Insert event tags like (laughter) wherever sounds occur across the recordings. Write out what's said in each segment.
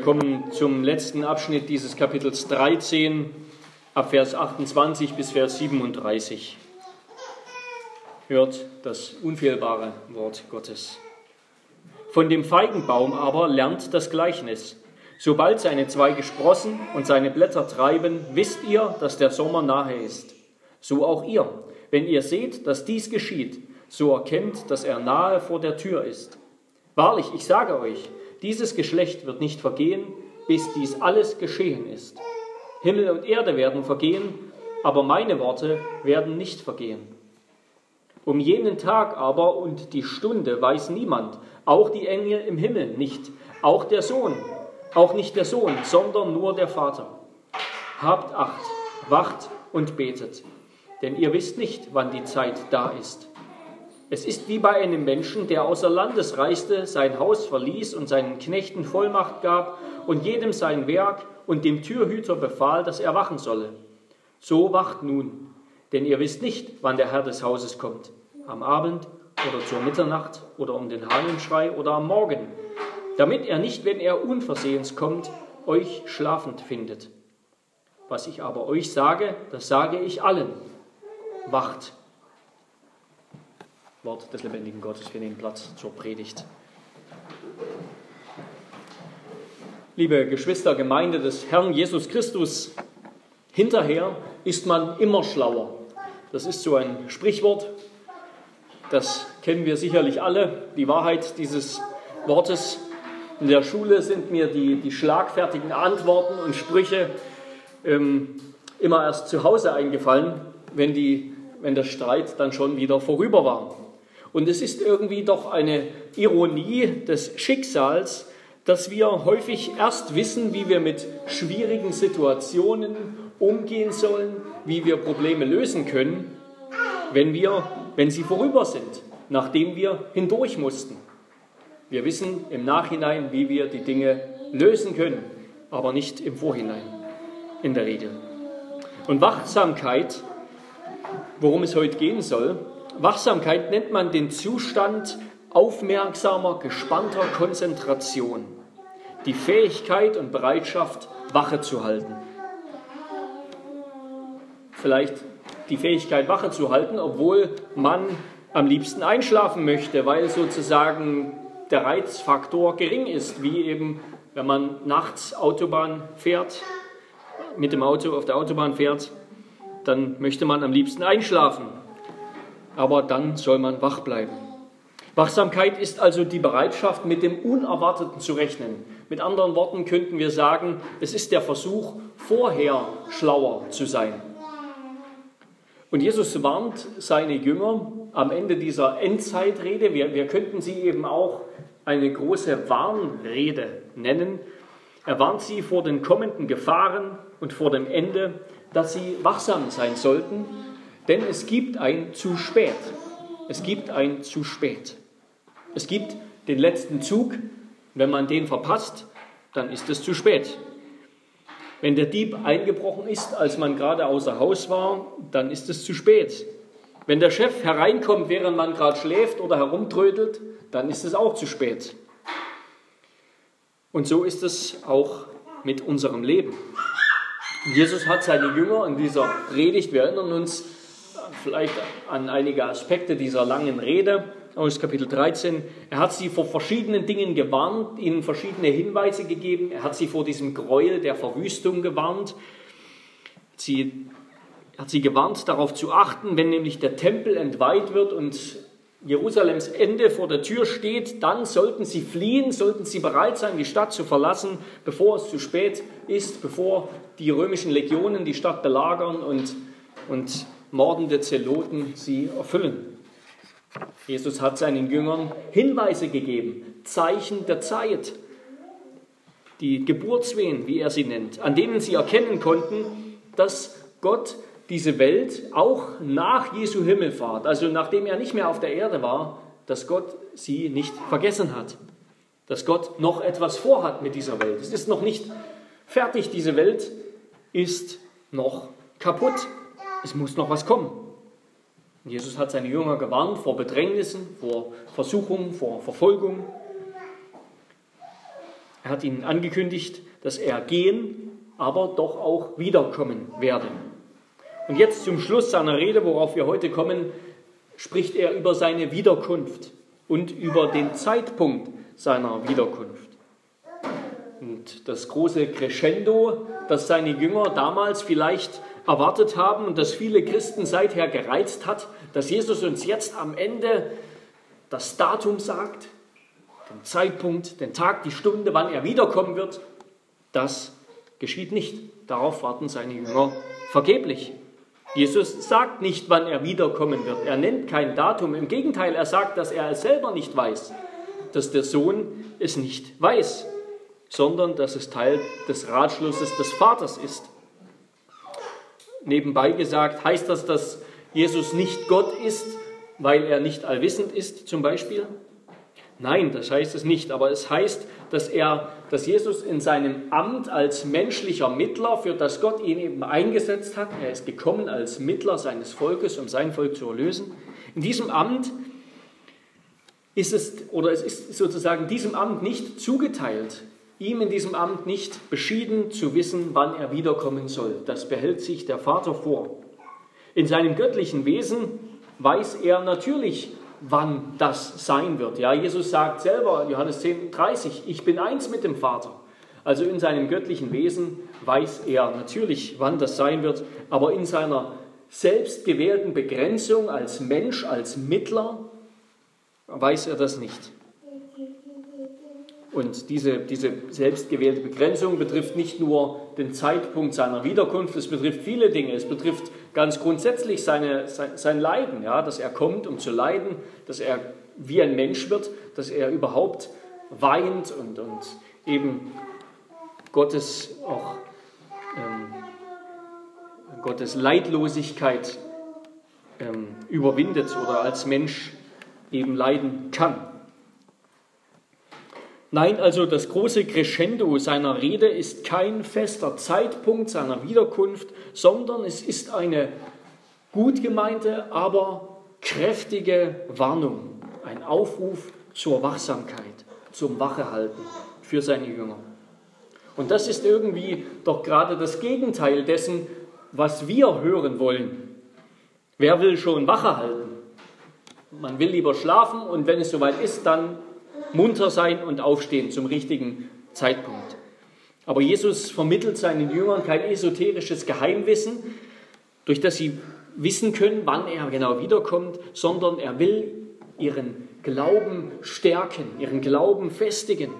Wir kommen zum letzten Abschnitt dieses Kapitels 13, ab Vers 28 bis Vers 37. Hört das unfehlbare Wort Gottes. Von dem Feigenbaum aber lernt das Gleichnis. Sobald seine Zweige sprossen und seine Blätter treiben, wisst ihr, dass der Sommer nahe ist. So auch ihr. Wenn ihr seht, dass dies geschieht, so erkennt, dass er nahe vor der Tür ist. Wahrlich, ich sage euch, dieses Geschlecht wird nicht vergehen, bis dies alles geschehen ist. Himmel und Erde werden vergehen, aber meine Worte werden nicht vergehen. Um jenen Tag aber und die Stunde weiß niemand, auch die Engel im Himmel nicht, auch der Sohn, auch nicht der Sohn, sondern nur der Vater. Habt Acht, wacht und betet, denn ihr wisst nicht, wann die Zeit da ist. Es ist wie bei einem Menschen, der außer Landes reiste, sein Haus verließ und seinen Knechten Vollmacht gab und jedem sein Werk und dem Türhüter befahl, dass er wachen solle. So wacht nun, denn ihr wisst nicht, wann der Herr des Hauses kommt, am Abend oder zur Mitternacht oder um den Hahnenschrei oder am Morgen, damit er nicht, wenn er unversehens kommt, euch schlafend findet. Was ich aber euch sage, das sage ich allen. Wacht Wort des lebendigen Gottes. Wir nehmen Platz zur Predigt. Liebe Geschwister, Gemeinde des Herrn Jesus Christus, hinterher ist man immer schlauer. Das ist so ein Sprichwort, das kennen wir sicherlich alle. Die Wahrheit dieses Wortes in der Schule sind mir die, die schlagfertigen Antworten und Sprüche ähm, immer erst zu Hause eingefallen, wenn, die, wenn der Streit dann schon wieder vorüber war. Und es ist irgendwie doch eine Ironie des Schicksals, dass wir häufig erst wissen, wie wir mit schwierigen Situationen umgehen sollen, wie wir Probleme lösen können, wenn, wir, wenn sie vorüber sind, nachdem wir hindurch mussten. Wir wissen im Nachhinein, wie wir die Dinge lösen können, aber nicht im Vorhinein, in der Regel. Und Wachsamkeit, worum es heute gehen soll, Wachsamkeit nennt man den Zustand aufmerksamer, gespannter Konzentration, die Fähigkeit und Bereitschaft, Wache zu halten. Vielleicht die Fähigkeit, Wache zu halten, obwohl man am liebsten einschlafen möchte, weil sozusagen der Reizfaktor gering ist, wie eben wenn man nachts Autobahn fährt, mit dem Auto auf der Autobahn fährt, dann möchte man am liebsten einschlafen aber dann soll man wach bleiben. Wachsamkeit ist also die Bereitschaft, mit dem Unerwarteten zu rechnen. Mit anderen Worten könnten wir sagen, es ist der Versuch, vorher schlauer zu sein. Und Jesus warnt seine Jünger am Ende dieser Endzeitrede, wir, wir könnten sie eben auch eine große Warnrede nennen. Er warnt sie vor den kommenden Gefahren und vor dem Ende, dass sie wachsam sein sollten denn es gibt ein zu spät. Es gibt ein zu spät. Es gibt den letzten Zug. Wenn man den verpasst, dann ist es zu spät. Wenn der Dieb eingebrochen ist, als man gerade außer Haus war, dann ist es zu spät. Wenn der Chef hereinkommt, während man gerade schläft oder herumtrödelt, dann ist es auch zu spät. Und so ist es auch mit unserem Leben. Jesus hat seine Jünger in dieser Predigt, wir erinnern uns, vielleicht an einige Aspekte dieser langen Rede aus Kapitel 13. Er hat sie vor verschiedenen Dingen gewarnt, ihnen verschiedene Hinweise gegeben. Er hat sie vor diesem Gräuel der Verwüstung gewarnt. Sie, hat sie gewarnt, darauf zu achten, wenn nämlich der Tempel entweiht wird und Jerusalems Ende vor der Tür steht, dann sollten sie fliehen, sollten sie bereit sein, die Stadt zu verlassen, bevor es zu spät ist, bevor die römischen Legionen die Stadt belagern und, und mordende Zeloten sie erfüllen. Jesus hat seinen Jüngern Hinweise gegeben, Zeichen der Zeit, die Geburtswehen, wie er sie nennt, an denen sie erkennen konnten, dass Gott diese Welt auch nach Jesu Himmelfahrt, also nachdem er nicht mehr auf der Erde war, dass Gott sie nicht vergessen hat, dass Gott noch etwas vorhat mit dieser Welt. Es ist noch nicht fertig, diese Welt ist noch kaputt es muss noch was kommen. Jesus hat seine Jünger gewarnt vor Bedrängnissen, vor Versuchungen, vor Verfolgung. Er hat ihnen angekündigt, dass er gehen, aber doch auch wiederkommen werde. Und jetzt zum Schluss seiner Rede, worauf wir heute kommen, spricht er über seine Wiederkunft und über den Zeitpunkt seiner Wiederkunft. Und das große Crescendo, das seine Jünger damals vielleicht erwartet haben und das viele Christen seither gereizt hat, dass Jesus uns jetzt am Ende das Datum sagt, den Zeitpunkt, den Tag, die Stunde, wann er wiederkommen wird, das geschieht nicht. Darauf warten seine Jünger vergeblich. Jesus sagt nicht, wann er wiederkommen wird. Er nennt kein Datum. Im Gegenteil, er sagt, dass er es selber nicht weiß, dass der Sohn es nicht weiß, sondern dass es Teil des Ratschlusses des Vaters ist. Nebenbei gesagt, heißt das, dass Jesus nicht Gott ist, weil er nicht allwissend ist, zum Beispiel? Nein, das heißt es nicht, aber es heißt, dass er, dass Jesus in seinem Amt als menschlicher Mittler, für das Gott ihn eben eingesetzt hat, er ist gekommen als Mittler seines Volkes, um sein Volk zu erlösen. In diesem Amt ist es, oder es ist sozusagen diesem Amt nicht zugeteilt, ihm in diesem Amt nicht beschieden zu wissen, wann er wiederkommen soll. Das behält sich der Vater vor. In seinem göttlichen Wesen weiß er natürlich, wann das sein wird. Ja, Jesus sagt selber, Johannes 10, 30, ich bin eins mit dem Vater. Also in seinem göttlichen Wesen weiß er natürlich, wann das sein wird, aber in seiner selbstgewählten Begrenzung als Mensch, als Mittler, weiß er das nicht. Und diese, diese selbstgewählte Begrenzung betrifft nicht nur den Zeitpunkt seiner Wiederkunft, es betrifft viele Dinge. Es betrifft ganz grundsätzlich seine, sein, sein Leiden, ja, dass er kommt, um zu leiden, dass er wie ein Mensch wird, dass er überhaupt weint und, und eben Gottes auch ähm, Gottes Leidlosigkeit ähm, überwindet oder als Mensch eben leiden kann. Nein, also das große Crescendo seiner Rede ist kein fester Zeitpunkt seiner Wiederkunft, sondern es ist eine gut gemeinte, aber kräftige Warnung, ein Aufruf zur Wachsamkeit, zum Wachehalten für seine Jünger. Und das ist irgendwie doch gerade das Gegenteil dessen, was wir hören wollen. Wer will schon Wache halten? Man will lieber schlafen und wenn es soweit ist, dann munter sein und aufstehen zum richtigen Zeitpunkt. Aber Jesus vermittelt seinen Jüngern kein esoterisches Geheimwissen, durch das sie wissen können, wann er genau wiederkommt, sondern er will ihren Glauben stärken, ihren Glauben festigen,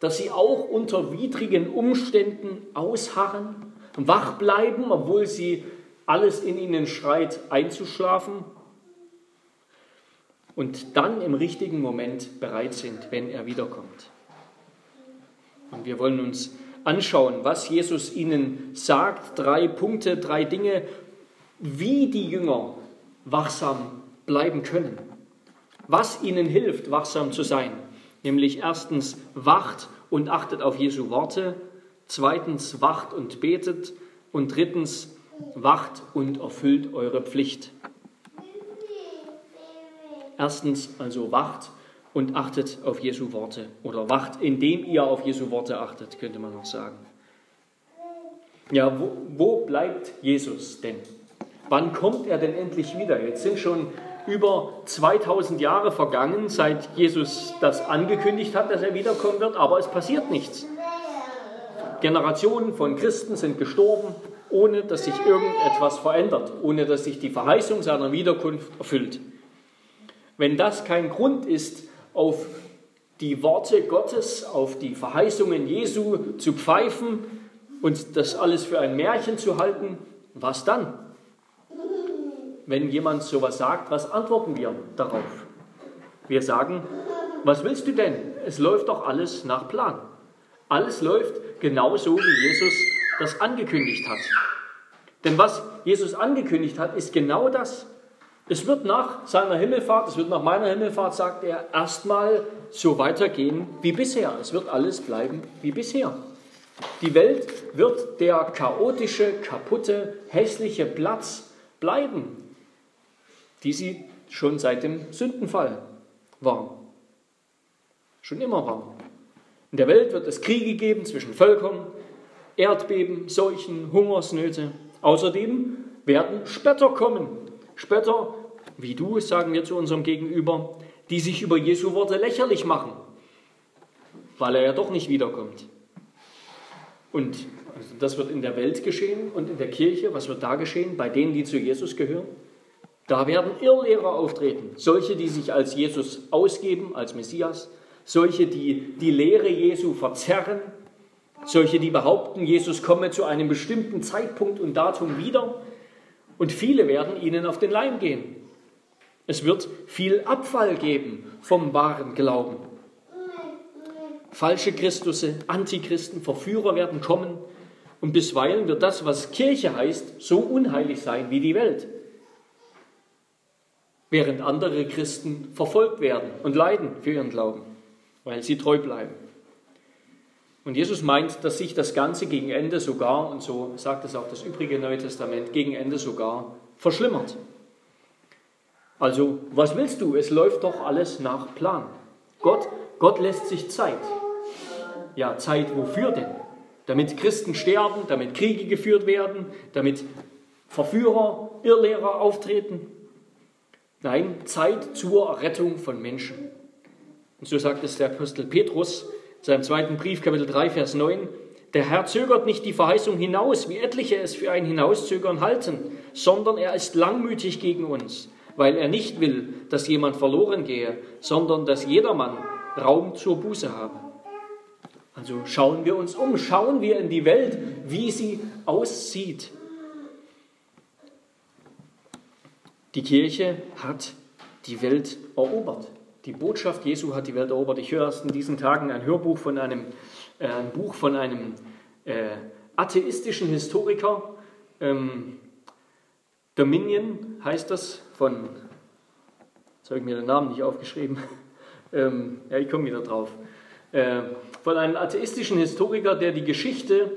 dass sie auch unter widrigen Umständen ausharren, wach bleiben, obwohl sie alles in ihnen schreit, einzuschlafen und dann im richtigen Moment bereit sind, wenn er wiederkommt. Und wir wollen uns anschauen, was Jesus ihnen sagt. Drei Punkte, drei Dinge, wie die Jünger wachsam bleiben können. Was ihnen hilft, wachsam zu sein. Nämlich erstens, wacht und achtet auf Jesu Worte. Zweitens, wacht und betet. Und drittens, wacht und erfüllt eure Pflicht. Erstens also wacht und achtet auf Jesu Worte. Oder wacht, indem ihr auf Jesu Worte achtet, könnte man noch sagen. Ja, wo, wo bleibt Jesus denn? Wann kommt er denn endlich wieder? Jetzt sind schon über 2000 Jahre vergangen, seit Jesus das angekündigt hat, dass er wiederkommen wird, aber es passiert nichts. Generationen von Christen sind gestorben, ohne dass sich irgendetwas verändert, ohne dass sich die Verheißung seiner Wiederkunft erfüllt. Wenn das kein Grund ist, auf die Worte Gottes, auf die Verheißungen Jesu zu pfeifen und das alles für ein Märchen zu halten, was dann? Wenn jemand sowas sagt, was antworten wir darauf? Wir sagen, was willst du denn? Es läuft doch alles nach Plan. Alles läuft genauso, wie Jesus das angekündigt hat. Denn was Jesus angekündigt hat, ist genau das. Es wird nach seiner Himmelfahrt, es wird nach meiner Himmelfahrt, sagt er, erstmal so weitergehen wie bisher. Es wird alles bleiben wie bisher. Die Welt wird der chaotische, kaputte, hässliche Platz bleiben, die sie schon seit dem Sündenfall war. Schon immer war. In der Welt wird es Kriege geben zwischen Völkern, Erdbeben, Seuchen, Hungersnöte. Außerdem werden Spötter kommen. Spötter, wie du, sagen wir zu unserem Gegenüber, die sich über Jesu Worte lächerlich machen, weil er ja doch nicht wiederkommt. Und also das wird in der Welt geschehen und in der Kirche, was wird da geschehen? Bei denen, die zu Jesus gehören? Da werden Irrlehrer auftreten, solche, die sich als Jesus ausgeben, als Messias, solche, die die Lehre Jesu verzerren, solche, die behaupten, Jesus komme zu einem bestimmten Zeitpunkt und Datum wieder. Und viele werden ihnen auf den Leim gehen. Es wird viel Abfall geben vom wahren Glauben. Falsche Christusse, Antichristen, Verführer werden kommen. Und bisweilen wird das, was Kirche heißt, so unheilig sein wie die Welt. Während andere Christen verfolgt werden und leiden für ihren Glauben, weil sie treu bleiben. Und Jesus meint, dass sich das Ganze gegen Ende sogar, und so sagt es auch das übrige Neue Testament, gegen Ende sogar verschlimmert. Also, was willst du? Es läuft doch alles nach Plan. Gott, Gott lässt sich Zeit. Ja, Zeit wofür denn? Damit Christen sterben, damit Kriege geführt werden, damit Verführer, Irrlehrer auftreten. Nein, Zeit zur Rettung von Menschen. Und so sagt es der Apostel Petrus, seinem zweiten Brief, Kapitel 3, Vers 9, der Herr zögert nicht die Verheißung hinaus, wie etliche es für ein Hinauszögern halten, sondern er ist langmütig gegen uns, weil er nicht will, dass jemand verloren gehe, sondern dass jedermann Raum zur Buße habe. Also schauen wir uns um, schauen wir in die Welt, wie sie aussieht. Die Kirche hat die Welt erobert. Die Botschaft Jesu hat die Welt erobert. Ich höre erst in diesen Tagen ein Hörbuch von einem, äh, ein Buch von einem äh, atheistischen Historiker. Ähm, Dominion heißt das, von, jetzt habe ich mir den Namen nicht aufgeschrieben, (laughs) ähm, ja, ich komme wieder drauf, äh, von einem atheistischen Historiker, der die Geschichte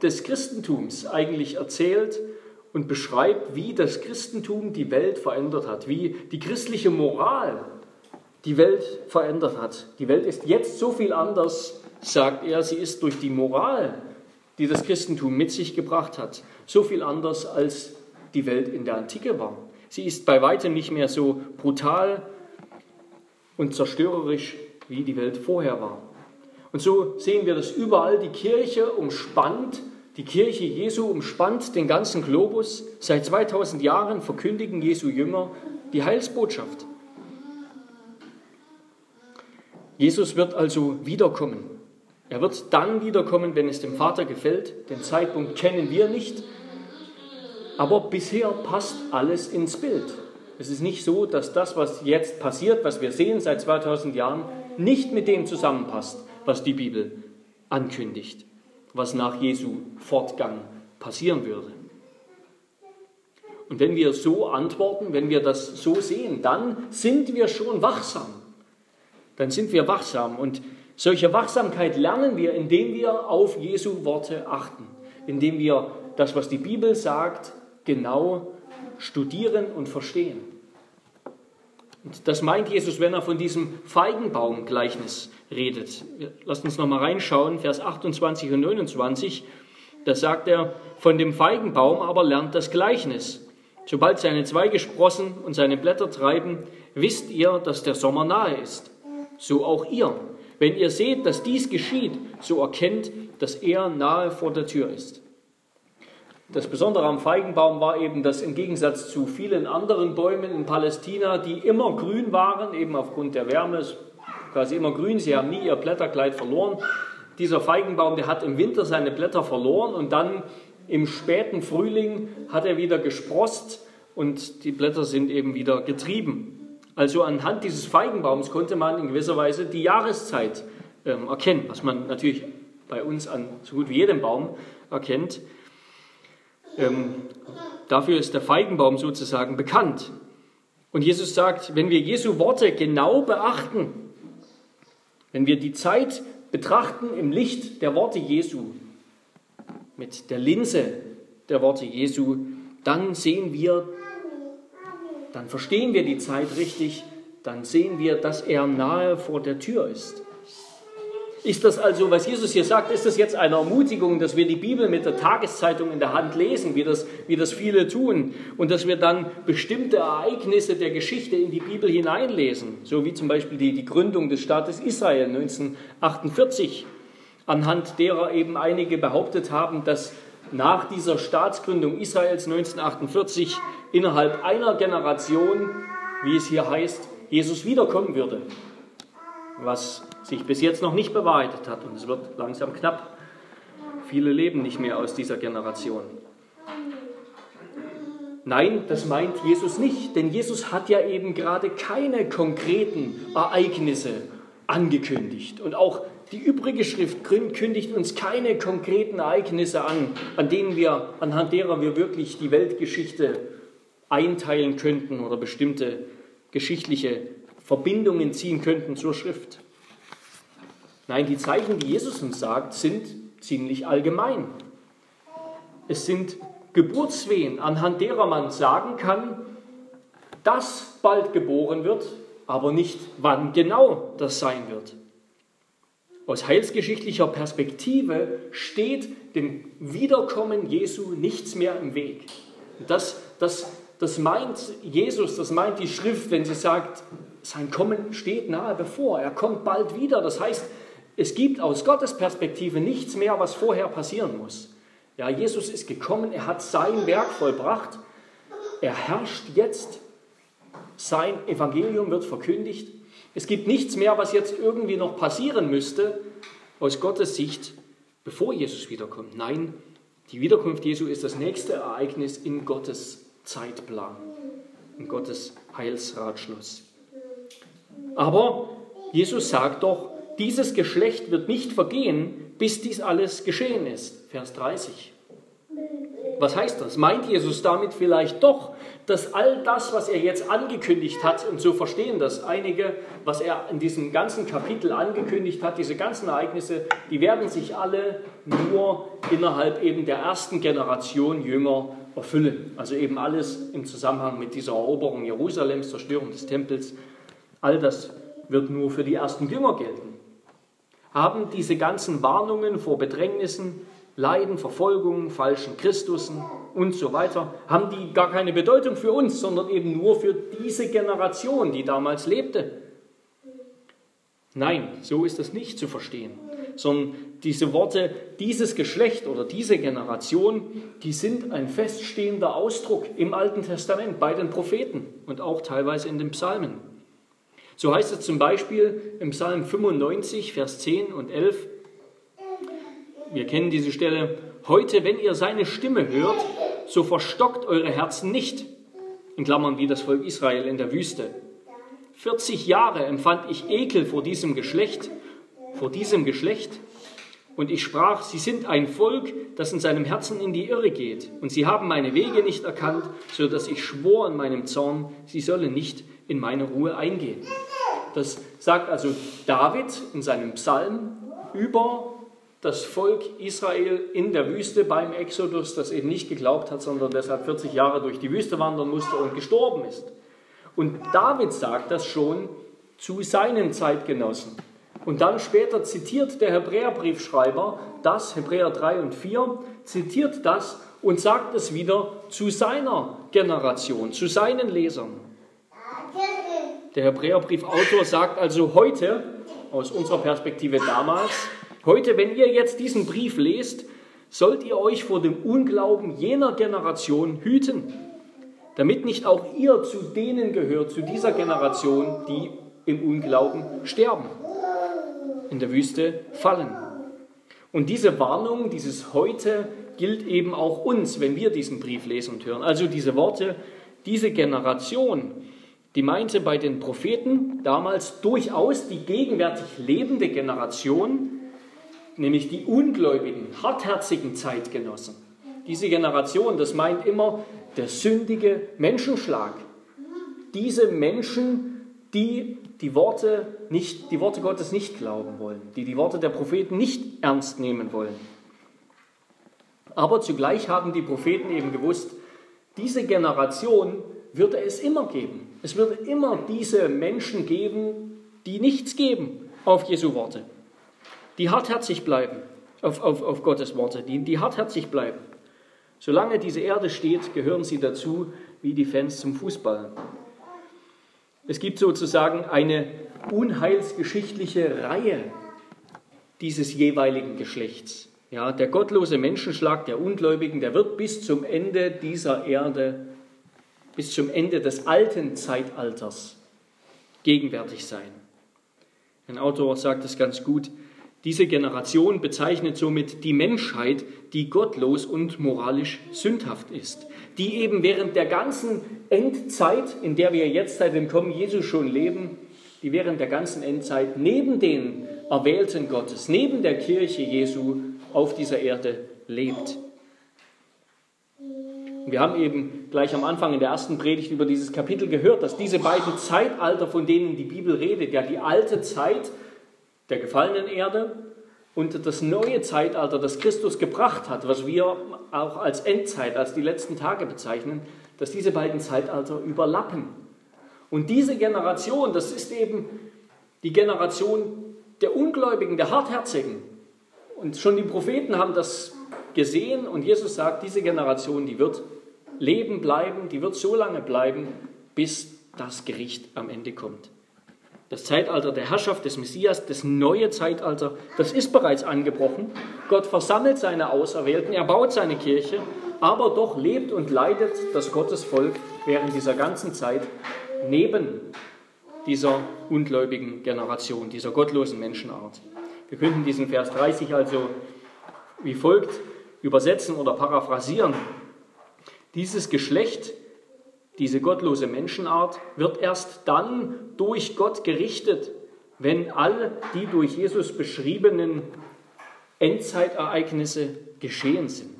des Christentums eigentlich erzählt und beschreibt, wie das Christentum die Welt verändert hat, wie die christliche Moral die Welt verändert hat. Die Welt ist jetzt so viel anders, sagt er, sie ist durch die Moral, die das Christentum mit sich gebracht hat, so viel anders, als die Welt in der Antike war. Sie ist bei weitem nicht mehr so brutal und zerstörerisch, wie die Welt vorher war. Und so sehen wir, dass überall die Kirche umspannt die Kirche Jesu umspannt den ganzen Globus. Seit 2000 Jahren verkündigen Jesu Jünger die Heilsbotschaft. Jesus wird also wiederkommen. Er wird dann wiederkommen, wenn es dem Vater gefällt. Den Zeitpunkt kennen wir nicht. Aber bisher passt alles ins Bild. Es ist nicht so, dass das, was jetzt passiert, was wir sehen seit 2000 Jahren, nicht mit dem zusammenpasst, was die Bibel ankündigt was nach Jesu Fortgang passieren würde. Und wenn wir so antworten, wenn wir das so sehen, dann sind wir schon wachsam. Dann sind wir wachsam. Und solche Wachsamkeit lernen wir, indem wir auf Jesu Worte achten, indem wir das, was die Bibel sagt, genau studieren und verstehen. Und das meint Jesus, wenn er von diesem Feigenbaum-Gleichnis redet. Lasst uns noch mal reinschauen, Vers 28 und 29. Da sagt er, von dem Feigenbaum aber lernt das Gleichnis. Sobald seine Zweige sprossen und seine Blätter treiben, wisst ihr, dass der Sommer nahe ist. So auch ihr. Wenn ihr seht, dass dies geschieht, so erkennt, dass er nahe vor der Tür ist. Das Besondere am Feigenbaum war eben, dass im Gegensatz zu vielen anderen Bäumen in Palästina, die immer grün waren, eben aufgrund der Wärme, quasi immer grün, sie haben nie ihr Blätterkleid verloren. Dieser Feigenbaum, der hat im Winter seine Blätter verloren und dann im späten Frühling hat er wieder gesprost und die Blätter sind eben wieder getrieben. Also anhand dieses Feigenbaums konnte man in gewisser Weise die Jahreszeit ähm, erkennen, was man natürlich bei uns an so gut wie jedem Baum erkennt. Ähm, dafür ist der Feigenbaum sozusagen bekannt. Und Jesus sagt, wenn wir Jesu Worte genau beachten, wenn wir die Zeit betrachten im Licht der Worte Jesu, mit der Linse der Worte Jesu, dann sehen wir, dann verstehen wir die Zeit richtig, dann sehen wir, dass er nahe vor der Tür ist. Ist das also, was Jesus hier sagt, ist das jetzt eine Ermutigung, dass wir die Bibel mit der Tageszeitung in der Hand lesen, wie das, wie das viele tun, und dass wir dann bestimmte Ereignisse der Geschichte in die Bibel hineinlesen, so wie zum Beispiel die, die Gründung des Staates Israel 1948, anhand derer eben einige behauptet haben, dass nach dieser Staatsgründung Israels 1948 innerhalb einer Generation, wie es hier heißt, Jesus wiederkommen würde. Was sich bis jetzt noch nicht bewahrheitet hat. Und es wird langsam knapp. Viele leben nicht mehr aus dieser Generation. Nein, das meint Jesus nicht, denn Jesus hat ja eben gerade keine konkreten Ereignisse angekündigt. Und auch die übrige Schrift kündigt uns keine konkreten Ereignisse an, an denen wir, anhand derer wir wirklich die Weltgeschichte einteilen könnten oder bestimmte geschichtliche Verbindungen ziehen könnten zur Schrift. Nein, die Zeichen, die Jesus uns sagt, sind ziemlich allgemein. Es sind Geburtswehen, anhand derer man sagen kann, dass bald geboren wird, aber nicht wann genau das sein wird. Aus heilsgeschichtlicher Perspektive steht dem Wiederkommen Jesu nichts mehr im Weg. Das, das, das meint Jesus, das meint die Schrift, wenn sie sagt, sein Kommen steht nahe bevor, er kommt bald wieder. Das heißt, es gibt aus Gottes Perspektive nichts mehr, was vorher passieren muss. Ja, Jesus ist gekommen, er hat sein Werk vollbracht, er herrscht jetzt, sein Evangelium wird verkündigt. Es gibt nichts mehr, was jetzt irgendwie noch passieren müsste aus Gottes Sicht, bevor Jesus wiederkommt. Nein, die Wiederkunft Jesu ist das nächste Ereignis in Gottes Zeitplan, in Gottes Heilsratschluss. Aber Jesus sagt doch, dieses Geschlecht wird nicht vergehen, bis dies alles geschehen ist. Vers 30. Was heißt das? Meint Jesus damit vielleicht doch, dass all das, was er jetzt angekündigt hat, und so verstehen das einige, was er in diesem ganzen Kapitel angekündigt hat, diese ganzen Ereignisse, die werden sich alle nur innerhalb eben der ersten Generation Jünger erfüllen. Also eben alles im Zusammenhang mit dieser Eroberung Jerusalems, Zerstörung des Tempels. All das wird nur für die ersten Jünger gelten haben diese ganzen Warnungen vor Bedrängnissen, Leiden, Verfolgungen, falschen Christusen und so weiter, haben die gar keine Bedeutung für uns, sondern eben nur für diese Generation, die damals lebte. Nein, so ist das nicht zu verstehen, sondern diese Worte, dieses Geschlecht oder diese Generation, die sind ein feststehender Ausdruck im Alten Testament bei den Propheten und auch teilweise in den Psalmen. So heißt es zum Beispiel im Psalm 95, Vers 10 und 11. Wir kennen diese Stelle. Heute, wenn ihr seine Stimme hört, so verstockt eure Herzen nicht. In Klammern wie das Volk Israel in der Wüste. 40 Jahre empfand ich Ekel vor diesem Geschlecht, vor diesem Geschlecht. Und ich sprach, sie sind ein Volk, das in seinem Herzen in die Irre geht. Und sie haben meine Wege nicht erkannt, so dass ich schwor in meinem Zorn, sie sollen nicht in meine Ruhe eingehen. Das sagt also David in seinem Psalm über das Volk Israel in der Wüste beim Exodus, das eben nicht geglaubt hat, sondern deshalb 40 Jahre durch die Wüste wandern musste und gestorben ist. Und David sagt das schon zu seinen Zeitgenossen. Und dann später zitiert der Hebräerbriefschreiber das, Hebräer 3 und 4, zitiert das und sagt es wieder zu seiner Generation, zu seinen Lesern. Der Hebräerbriefautor sagt also heute, aus unserer Perspektive damals, heute, wenn ihr jetzt diesen Brief lest, sollt ihr euch vor dem Unglauben jener Generation hüten, damit nicht auch ihr zu denen gehört, zu dieser Generation, die im Unglauben sterben, in der Wüste fallen. Und diese Warnung, dieses heute, gilt eben auch uns, wenn wir diesen Brief lesen und hören. Also diese Worte, diese Generation, die meinte bei den Propheten damals durchaus die gegenwärtig lebende Generation, nämlich die ungläubigen, hartherzigen Zeitgenossen. Diese Generation, das meint immer der sündige Menschenschlag. Diese Menschen, die die Worte, nicht, die Worte Gottes nicht glauben wollen, die die Worte der Propheten nicht ernst nehmen wollen. Aber zugleich haben die Propheten eben gewusst, diese Generation würde es immer geben. Es würde immer diese Menschen geben, die nichts geben auf Jesu Worte. Die hartherzig bleiben auf, auf, auf Gottes Worte, die, die hartherzig bleiben. Solange diese Erde steht, gehören sie dazu wie die Fans zum Fußball. Es gibt sozusagen eine unheilsgeschichtliche Reihe dieses jeweiligen Geschlechts. Ja, der gottlose Menschenschlag der Ungläubigen, der wird bis zum Ende dieser Erde, bis zum Ende des alten Zeitalters gegenwärtig sein. Ein Autor sagt es ganz gut. Diese Generation bezeichnet somit die Menschheit, die gottlos und moralisch sündhaft ist, die eben während der ganzen Endzeit, in der wir jetzt seit dem Kommen Jesu schon leben, die während der ganzen Endzeit neben den Erwählten Gottes, neben der Kirche Jesu auf dieser Erde lebt. Wir haben eben gleich am Anfang in der ersten Predigt über dieses Kapitel gehört, dass diese beiden Zeitalter, von denen die Bibel redet, ja die alte Zeit der gefallenen Erde und das neue Zeitalter, das Christus gebracht hat, was wir auch als Endzeit, als die letzten Tage bezeichnen, dass diese beiden Zeitalter überlappen. Und diese Generation, das ist eben die Generation der Ungläubigen, der Hartherzigen. Und schon die Propheten haben das gesehen und Jesus sagt, diese Generation, die wird leben bleiben, die wird so lange bleiben, bis das Gericht am Ende kommt. Das Zeitalter der Herrschaft des Messias, das neue Zeitalter, das ist bereits angebrochen. Gott versammelt seine Auserwählten, er baut seine Kirche, aber doch lebt und leidet das Gottesvolk während dieser ganzen Zeit neben dieser ungläubigen Generation, dieser gottlosen Menschenart. Wir könnten diesen Vers 30 also wie folgt übersetzen oder paraphrasieren. Dieses Geschlecht, diese gottlose Menschenart, wird erst dann durch Gott gerichtet, wenn all die durch Jesus beschriebenen Endzeitereignisse geschehen sind.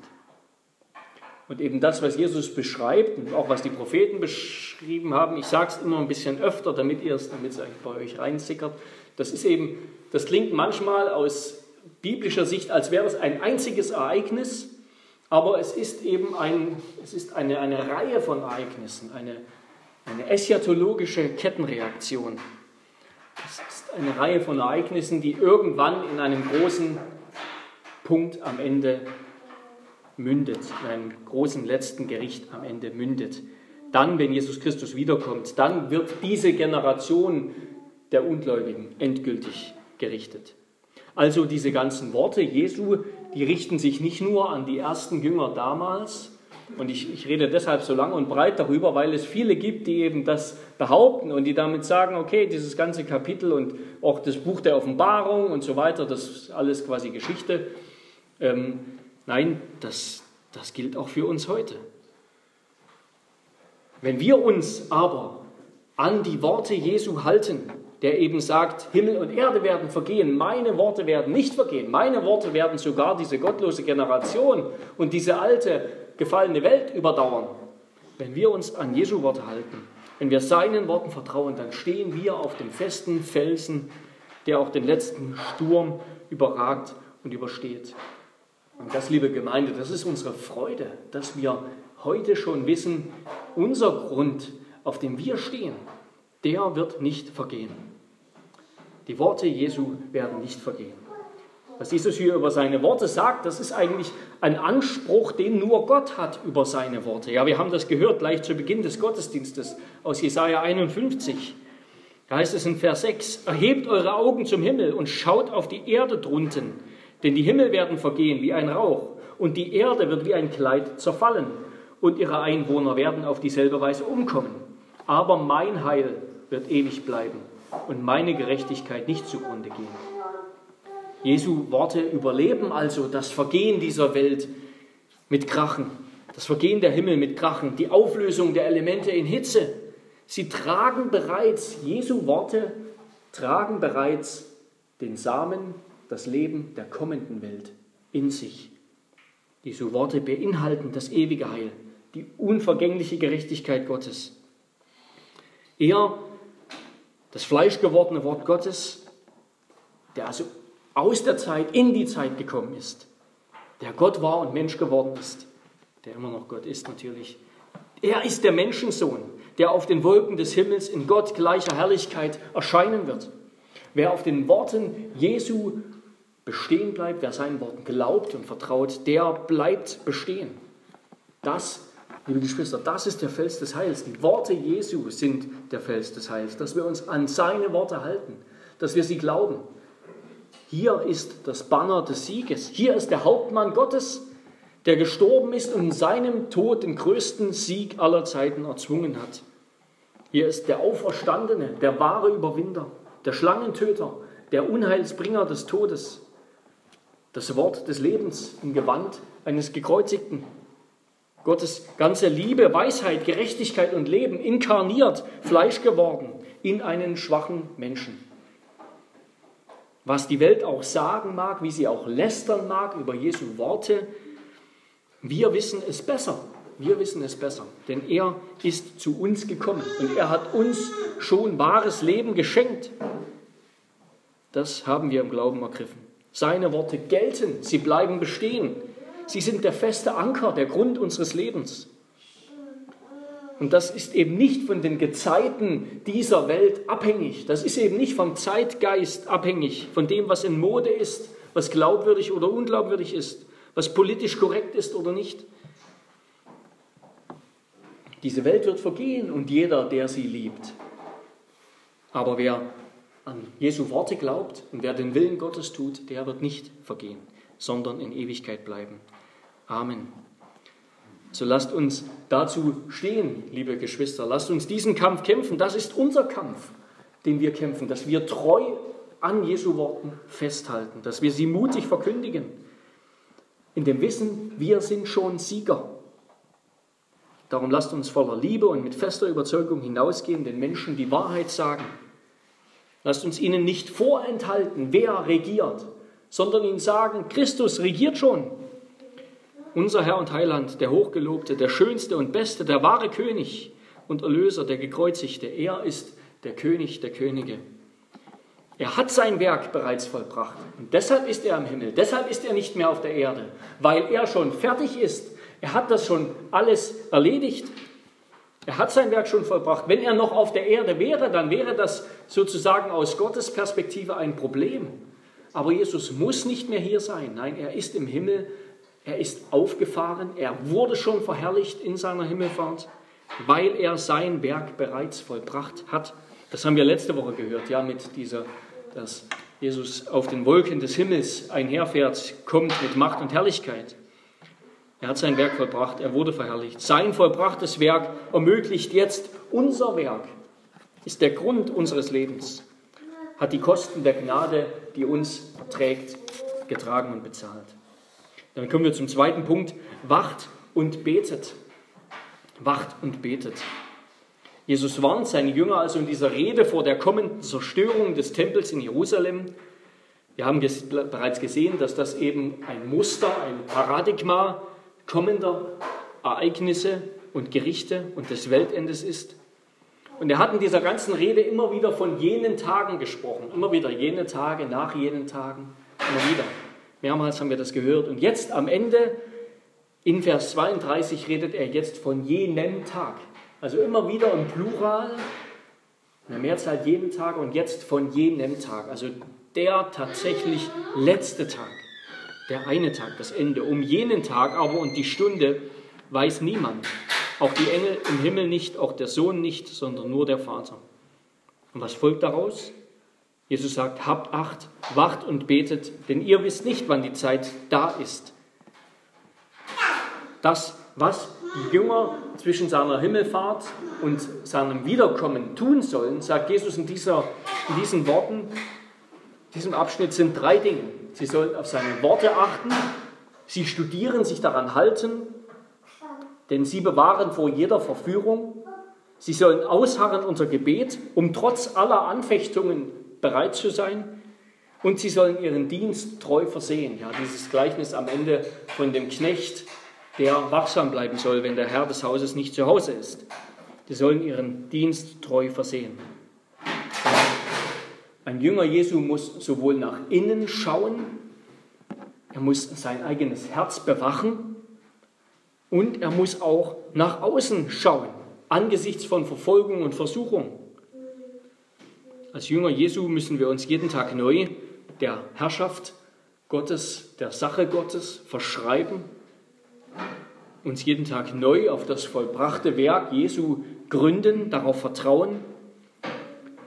Und eben das, was Jesus beschreibt und auch was die Propheten beschrieben haben, ich sage es immer ein bisschen öfter, damit ihr es, damit bei euch reinsickert, das ist eben, das klingt manchmal aus biblischer Sicht, als wäre es ein einziges Ereignis, aber es ist eben ein, es ist eine, eine Reihe von Ereignissen, eine, eine eschatologische Kettenreaktion. Es ist eine Reihe von Ereignissen, die irgendwann in einem großen Punkt am Ende mündet, in einem großen letzten Gericht am Ende mündet. Dann, wenn Jesus Christus wiederkommt, dann wird diese Generation der Ungläubigen endgültig gerichtet. Also diese ganzen Worte Jesu, die richten sich nicht nur an die ersten Jünger damals, und ich, ich, rede deshalb so lang und breit darüber, weil es viele gibt, die eben das behaupten und die damit sagen, okay, dieses ganze Kapitel und auch das Buch der Offenbarung und so weiter, das ist alles quasi Geschichte. Ähm, Nein, das, das gilt auch für uns heute. Wenn wir uns aber an die Worte Jesu halten, der eben sagt, Himmel und Erde werden vergehen, meine Worte werden nicht vergehen, meine Worte werden sogar diese gottlose Generation und diese alte gefallene Welt überdauern. Wenn wir uns an Jesu Worte halten, wenn wir seinen Worten vertrauen, dann stehen wir auf dem festen Felsen, der auch den letzten Sturm überragt und übersteht. Und das, liebe Gemeinde, das ist unsere Freude, dass wir heute schon wissen, unser Grund, auf dem wir stehen, der wird nicht vergehen. Die Worte Jesu werden nicht vergehen. Was Jesus hier über seine Worte sagt, das ist eigentlich ein Anspruch, den nur Gott hat über seine Worte. Ja, wir haben das gehört gleich zu Beginn des Gottesdienstes aus Jesaja 51. Da heißt es in Vers 6: Erhebt eure Augen zum Himmel und schaut auf die Erde drunten denn die Himmel werden vergehen wie ein Rauch und die Erde wird wie ein Kleid zerfallen und ihre Einwohner werden auf dieselbe Weise umkommen. Aber mein Heil wird ewig bleiben und meine Gerechtigkeit nicht zugrunde gehen. Jesu Worte überleben also das Vergehen dieser Welt mit Krachen, das Vergehen der Himmel mit Krachen, die Auflösung der Elemente in Hitze. Sie tragen bereits, Jesu Worte tragen bereits den Samen das Leben der kommenden Welt in sich. Diese Worte beinhalten das ewige Heil, die unvergängliche Gerechtigkeit Gottes. Er, das fleischgewordene Wort Gottes, der also aus der Zeit in die Zeit gekommen ist, der Gott war und Mensch geworden ist, der immer noch Gott ist natürlich. Er ist der Menschensohn, der auf den Wolken des Himmels in Gott gleicher Herrlichkeit erscheinen wird. Wer auf den Worten Jesu bestehen bleibt, wer seinen Worten glaubt und vertraut, der bleibt bestehen. Das, liebe Geschwister, das ist der Fels des Heils. Die Worte Jesu sind der Fels des Heils, dass wir uns an seine Worte halten, dass wir sie glauben. Hier ist das Banner des Sieges. Hier ist der Hauptmann Gottes, der gestorben ist und in seinem Tod den größten Sieg aller Zeiten erzwungen hat. Hier ist der Auferstandene, der wahre Überwinder, der Schlangentöter, der Unheilsbringer des Todes das Wort des Lebens im Gewand eines Gekreuzigten. Gottes ganze Liebe, Weisheit, Gerechtigkeit und Leben inkarniert, Fleisch geworden in einen schwachen Menschen. Was die Welt auch sagen mag, wie sie auch lästern mag über Jesu Worte, wir wissen es besser. Wir wissen es besser, denn er ist zu uns gekommen und er hat uns schon wahres Leben geschenkt. Das haben wir im Glauben ergriffen. Seine Worte gelten, sie bleiben bestehen. Sie sind der feste Anker, der Grund unseres Lebens. Und das ist eben nicht von den Gezeiten dieser Welt abhängig. Das ist eben nicht vom Zeitgeist abhängig, von dem, was in Mode ist, was glaubwürdig oder unglaubwürdig ist, was politisch korrekt ist oder nicht. Diese Welt wird vergehen und jeder, der sie liebt. Aber wer an Jesu Worte glaubt und wer den Willen Gottes tut, der wird nicht vergehen, sondern in Ewigkeit bleiben. Amen. So lasst uns dazu stehen, liebe Geschwister. Lasst uns diesen Kampf kämpfen. Das ist unser Kampf, den wir kämpfen, dass wir treu an Jesu Worten festhalten, dass wir sie mutig verkündigen, in dem Wissen, wir sind schon Sieger. Darum lasst uns voller Liebe und mit fester Überzeugung hinausgehen, den Menschen die Wahrheit sagen Lasst uns ihnen nicht vorenthalten, wer regiert, sondern ihnen sagen, Christus regiert schon. Unser Herr und Heiland, der Hochgelobte, der Schönste und Beste, der wahre König und Erlöser, der Gekreuzigte, er ist der König der Könige. Er hat sein Werk bereits vollbracht und deshalb ist er im Himmel, deshalb ist er nicht mehr auf der Erde, weil er schon fertig ist. Er hat das schon alles erledigt er hat sein Werk schon vollbracht. Wenn er noch auf der Erde wäre, dann wäre das sozusagen aus Gottes Perspektive ein Problem. Aber Jesus muss nicht mehr hier sein. Nein, er ist im Himmel. Er ist aufgefahren. Er wurde schon verherrlicht in seiner Himmelfahrt, weil er sein Werk bereits vollbracht hat. Das haben wir letzte Woche gehört, ja, mit dieser, dass Jesus auf den Wolken des Himmels einherfährt, kommt mit Macht und Herrlichkeit. Er hat sein Werk vollbracht, er wurde verherrlicht. Sein vollbrachtes Werk ermöglicht jetzt unser Werk, ist der Grund unseres Lebens, hat die Kosten der Gnade, die uns trägt, getragen und bezahlt. Dann kommen wir zum zweiten Punkt, wacht und betet. Wacht und betet. Jesus warnt seine Jünger also in dieser Rede vor der kommenden Zerstörung des Tempels in Jerusalem. Wir haben bereits gesehen, dass das eben ein Muster, ein Paradigma kommender Ereignisse und Gerichte und des Weltendes ist. Und er hat in dieser ganzen Rede immer wieder von jenen Tagen gesprochen, immer wieder jene Tage, nach jenen Tagen, immer wieder. Mehrmals haben wir das gehört. Und jetzt am Ende, in Vers 32, redet er jetzt von jenem Tag. Also immer wieder im Plural, in der Mehrzahl jeden Tag und jetzt von jenem Tag. Also der tatsächlich letzte Tag der eine Tag, das Ende. Um jenen Tag aber und die Stunde weiß niemand. Auch die Engel im Himmel nicht, auch der Sohn nicht, sondern nur der Vater. Und was folgt daraus? Jesus sagt, habt Acht, wacht und betet, denn ihr wisst nicht, wann die Zeit da ist. Das, was die Jünger zwischen seiner Himmelfahrt und seinem Wiederkommen tun sollen, sagt Jesus in, dieser, in diesen Worten, diesem Abschnitt sind drei Dinge. Sie sollen auf seine Worte achten, sie studieren, sich daran halten, denn sie bewahren vor jeder Verführung. Sie sollen ausharren unter Gebet, um trotz aller Anfechtungen bereit zu sein. Und sie sollen ihren Dienst treu versehen. Ja, dieses Gleichnis am Ende von dem Knecht, der wachsam bleiben soll, wenn der Herr des Hauses nicht zu Hause ist. Sie sollen ihren Dienst treu versehen. Ein Jünger Jesu muss sowohl nach innen schauen, er muss sein eigenes Herz bewachen und er muss auch nach außen schauen, angesichts von Verfolgung und Versuchung. Als Jünger Jesu müssen wir uns jeden Tag neu der Herrschaft Gottes, der Sache Gottes verschreiben, uns jeden Tag neu auf das vollbrachte Werk Jesu gründen, darauf vertrauen.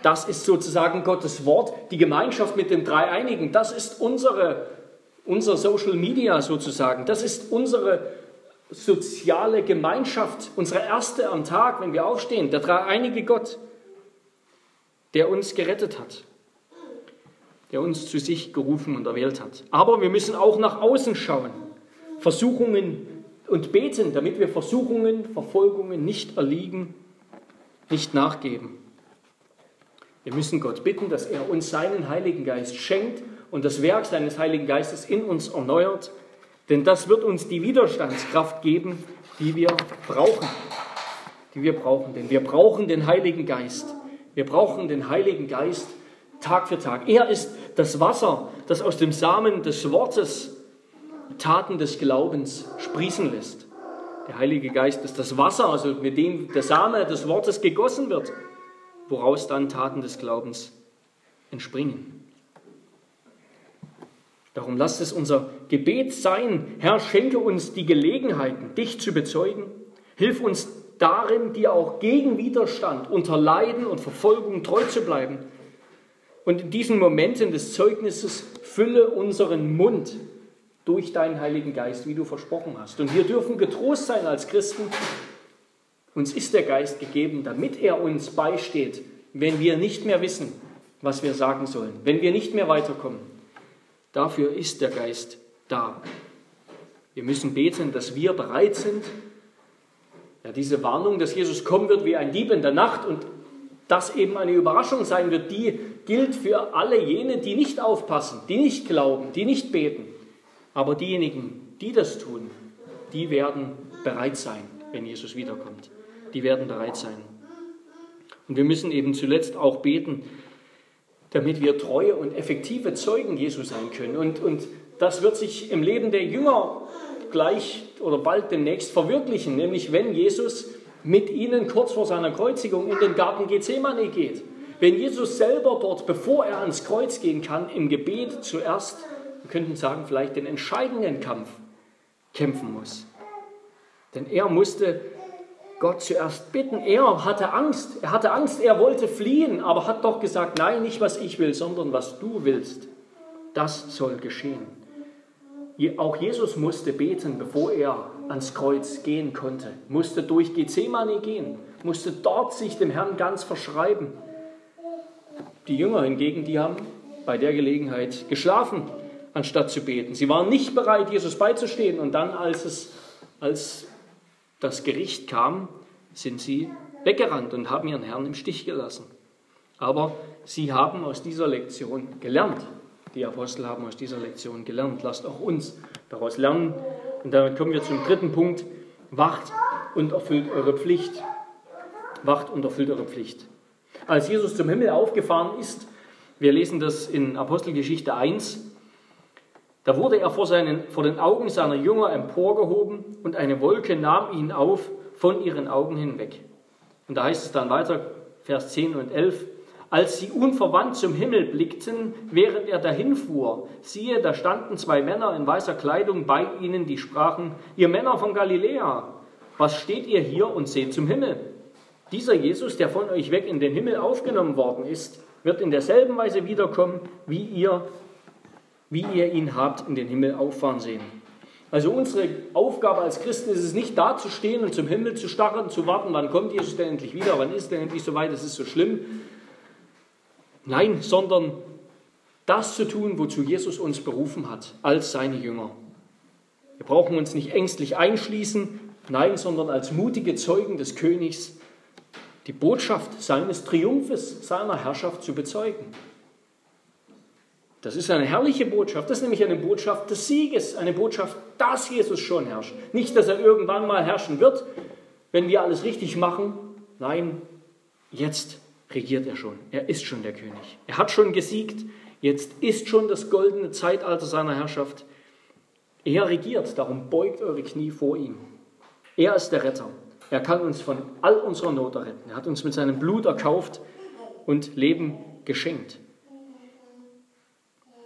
Das ist sozusagen Gottes Wort, die Gemeinschaft mit dem Dreieinigen. Das ist unsere, unser Social Media sozusagen. Das ist unsere soziale Gemeinschaft, unsere erste am Tag, wenn wir aufstehen. Der dreieinige Gott, der uns gerettet hat, der uns zu sich gerufen und erwählt hat. Aber wir müssen auch nach außen schauen. Versuchungen und beten, damit wir Versuchungen, Verfolgungen nicht erliegen, nicht nachgeben. Wir müssen Gott bitten, dass er uns seinen Heiligen Geist schenkt und das Werk seines Heiligen Geistes in uns erneuert, denn das wird uns die Widerstandskraft geben, die wir brauchen. Die wir brauchen, denn wir brauchen den Heiligen Geist. Wir brauchen den Heiligen Geist Tag für Tag. Er ist das Wasser, das aus dem Samen des Wortes Taten des Glaubens sprießen lässt. Der Heilige Geist ist das Wasser, also mit dem der Same des Wortes gegossen wird, woraus dann Taten des Glaubens entspringen. Darum lasst es unser Gebet sein, Herr, schenke uns die Gelegenheiten, dich zu bezeugen. Hilf uns darin, dir auch gegen Widerstand, unter Leiden und Verfolgung treu zu bleiben. Und in diesen Momenten des Zeugnisses fülle unseren Mund durch deinen Heiligen Geist, wie du versprochen hast. Und wir dürfen getrost sein als Christen. Uns ist der Geist gegeben, damit er uns beisteht, wenn wir nicht mehr wissen, was wir sagen sollen, wenn wir nicht mehr weiterkommen. Dafür ist der Geist da. Wir müssen beten, dass wir bereit sind. Ja, diese Warnung, dass Jesus kommen wird wie ein Dieb in der Nacht und das eben eine Überraschung sein wird, die gilt für alle jene, die nicht aufpassen, die nicht glauben, die nicht beten. Aber diejenigen, die das tun, die werden bereit sein, wenn Jesus wiederkommt. Die werden bereit sein. Und wir müssen eben zuletzt auch beten, damit wir treue und effektive Zeugen Jesu sein können. Und, und das wird sich im Leben der Jünger gleich oder bald demnächst verwirklichen, nämlich wenn Jesus mit ihnen kurz vor seiner Kreuzigung in den Garten Gethsemane geht. Wenn Jesus selber dort, bevor er ans Kreuz gehen kann, im Gebet zuerst wir könnten sagen, vielleicht den entscheidenden Kampf kämpfen muss. Denn er musste Gott zuerst bitten. Er hatte Angst. Er hatte Angst, er wollte fliehen, aber hat doch gesagt, nein, nicht was ich will, sondern was du willst. Das soll geschehen. Auch Jesus musste beten, bevor er ans Kreuz gehen konnte. Musste durch Gethsemane gehen, musste dort sich dem Herrn ganz verschreiben. Die Jünger hingegen, die haben bei der Gelegenheit geschlafen anstatt zu beten. Sie waren nicht bereit, Jesus beizustehen. Und dann, als, es, als das Gericht kam, sind sie weggerannt und haben ihren Herrn im Stich gelassen. Aber sie haben aus dieser Lektion gelernt. Die Apostel haben aus dieser Lektion gelernt. Lasst auch uns daraus lernen. Und damit kommen wir zum dritten Punkt. Wacht und erfüllt eure Pflicht. Wacht und erfüllt eure Pflicht. Als Jesus zum Himmel aufgefahren ist, wir lesen das in Apostelgeschichte 1, da wurde er vor, seinen, vor den Augen seiner Jünger emporgehoben und eine Wolke nahm ihn auf von ihren Augen hinweg. Und da heißt es dann weiter, Vers 10 und 11, als sie unverwandt zum Himmel blickten, während er dahinfuhr, siehe, da standen zwei Männer in weißer Kleidung bei ihnen, die sprachen, ihr Männer von Galiläa, was steht ihr hier und seht zum Himmel? Dieser Jesus, der von euch weg in den Himmel aufgenommen worden ist, wird in derselben Weise wiederkommen, wie ihr wie ihr ihn habt in den Himmel auffahren sehen. Also unsere Aufgabe als Christen ist es nicht da zu stehen und zum Himmel zu starren, zu warten, wann kommt Jesus denn endlich wieder, wann ist denn endlich so weit, es ist so schlimm. Nein, sondern das zu tun, wozu Jesus uns berufen hat, als seine Jünger. Wir brauchen uns nicht ängstlich einschließen, nein, sondern als mutige Zeugen des Königs die Botschaft seines Triumphes, seiner Herrschaft zu bezeugen. Das ist eine herrliche Botschaft. Das ist nämlich eine Botschaft des Sieges, eine Botschaft, dass Jesus schon herrscht. Nicht, dass er irgendwann mal herrschen wird, wenn wir alles richtig machen. Nein, jetzt regiert er schon. Er ist schon der König. Er hat schon gesiegt. Jetzt ist schon das goldene Zeitalter seiner Herrschaft. Er regiert, darum beugt eure Knie vor ihm. Er ist der Retter. Er kann uns von all unserer Not retten. Er hat uns mit seinem Blut erkauft und Leben geschenkt.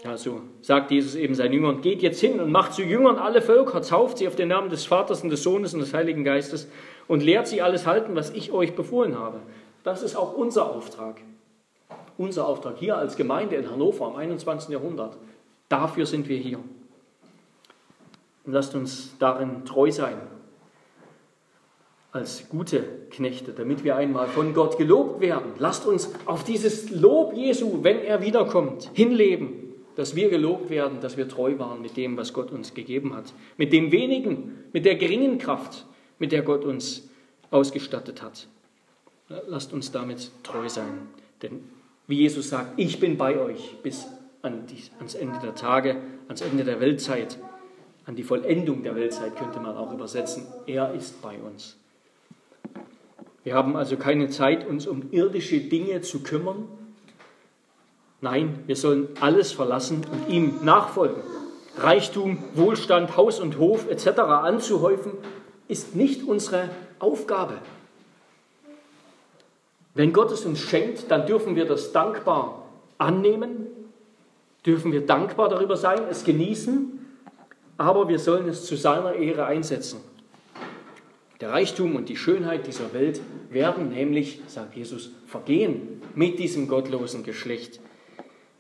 Ja, so sagt Jesus eben seinen Jüngern, geht jetzt hin und macht zu Jüngern alle Völker, tauft sie auf den Namen des Vaters und des Sohnes und des Heiligen Geistes und lehrt sie alles halten, was ich euch befohlen habe. Das ist auch unser Auftrag. Unser Auftrag hier als Gemeinde in Hannover im 21. Jahrhundert. Dafür sind wir hier. Und lasst uns darin treu sein, als gute Knechte, damit wir einmal von Gott gelobt werden. Lasst uns auf dieses Lob Jesu, wenn er wiederkommt, hinleben, dass wir gelobt werden, dass wir treu waren mit dem, was Gott uns gegeben hat, mit dem wenigen, mit der geringen Kraft, mit der Gott uns ausgestattet hat. Lasst uns damit treu sein, denn wie Jesus sagt, ich bin bei euch bis an die, ans Ende der Tage, ans Ende der Weltzeit, an die Vollendung der Weltzeit könnte man auch übersetzen. Er ist bei uns. Wir haben also keine Zeit, uns um irdische Dinge zu kümmern. Nein, wir sollen alles verlassen und ihm nachfolgen. Reichtum, Wohlstand, Haus und Hof etc. anzuhäufen, ist nicht unsere Aufgabe. Wenn Gott es uns schenkt, dann dürfen wir das dankbar annehmen, dürfen wir dankbar darüber sein, es genießen, aber wir sollen es zu seiner Ehre einsetzen. Der Reichtum und die Schönheit dieser Welt werden nämlich, sagt Jesus, vergehen mit diesem gottlosen Geschlecht.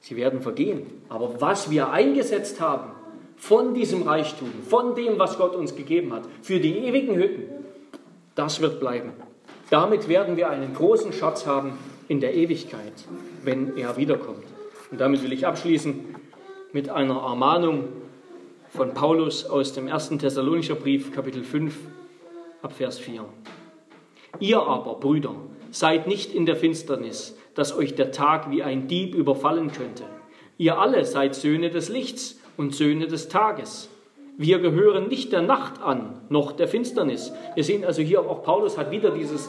Sie werden vergehen. Aber was wir eingesetzt haben von diesem Reichtum, von dem, was Gott uns gegeben hat, für die ewigen Hütten, das wird bleiben. Damit werden wir einen großen Schatz haben in der Ewigkeit, wenn er wiederkommt. Und damit will ich abschließen mit einer Ermahnung von Paulus aus dem ersten Thessalonischer Brief, Kapitel 5, ab Vers 4. Ihr aber, Brüder, seid nicht in der Finsternis, dass euch der Tag wie ein Dieb überfallen könnte. Ihr alle seid Söhne des Lichts und Söhne des Tages. Wir gehören nicht der Nacht an, noch der Finsternis. Wir sehen also hier auch Paulus hat wieder dieses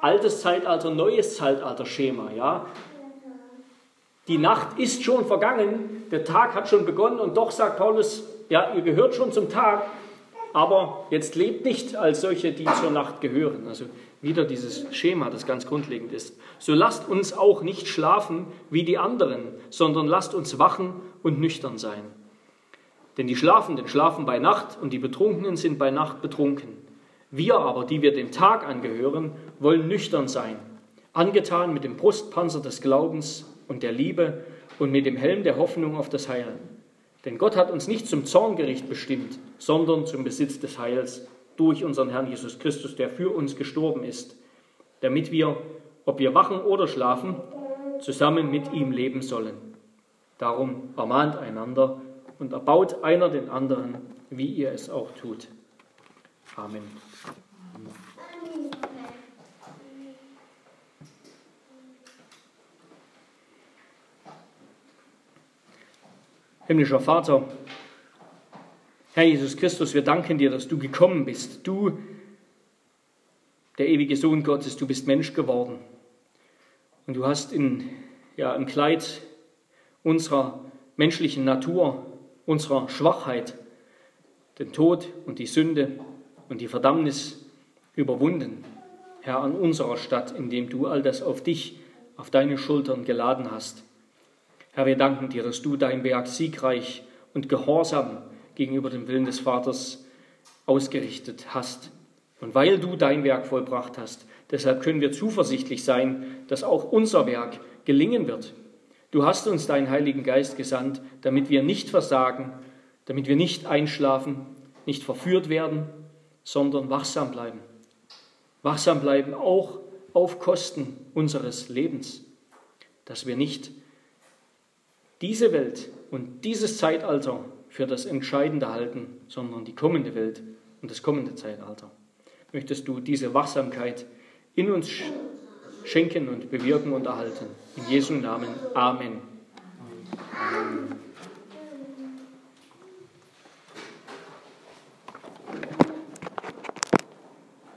altes Zeitalter, neues Zeitalter-Schema. Ja? Die Nacht ist schon vergangen, der Tag hat schon begonnen und doch sagt Paulus, ja, ihr gehört schon zum Tag, aber jetzt lebt nicht als solche, die zur Nacht gehören. Also wieder dieses Schema, das ganz grundlegend ist. So lasst uns auch nicht schlafen wie die anderen, sondern lasst uns wachen und nüchtern sein. Denn die Schlafenden schlafen bei Nacht und die Betrunkenen sind bei Nacht betrunken. Wir aber, die wir dem Tag angehören, wollen nüchtern sein, angetan mit dem Brustpanzer des Glaubens und der Liebe und mit dem Helm der Hoffnung auf das Heil. Denn Gott hat uns nicht zum Zorngericht bestimmt, sondern zum Besitz des Heils durch unseren Herrn Jesus Christus, der für uns gestorben ist, damit wir, ob wir wachen oder schlafen, zusammen mit ihm leben sollen. Darum ermahnt einander und erbaut einer den anderen, wie ihr es auch tut. Amen. Himmlischer Vater, Herr Jesus Christus, wir danken dir, dass du gekommen bist. Du, der ewige Sohn Gottes, du bist Mensch geworden. Und du hast in, ja, im Kleid unserer menschlichen Natur, unserer Schwachheit, den Tod und die Sünde und die Verdammnis überwunden, Herr, an unserer Stadt, indem du all das auf dich, auf deine Schultern geladen hast. Herr, wir danken dir, dass du dein Werk siegreich und gehorsam gegenüber dem Willen des Vaters ausgerichtet hast. Und weil du dein Werk vollbracht hast, deshalb können wir zuversichtlich sein, dass auch unser Werk gelingen wird. Du hast uns deinen Heiligen Geist gesandt, damit wir nicht versagen, damit wir nicht einschlafen, nicht verführt werden, sondern wachsam bleiben. Wachsam bleiben auch auf Kosten unseres Lebens, dass wir nicht diese Welt und dieses Zeitalter für das Entscheidende halten, sondern die kommende Welt und das kommende Zeitalter. Möchtest du diese Wachsamkeit in uns schenken und bewirken und erhalten. In Jesu Namen. Amen.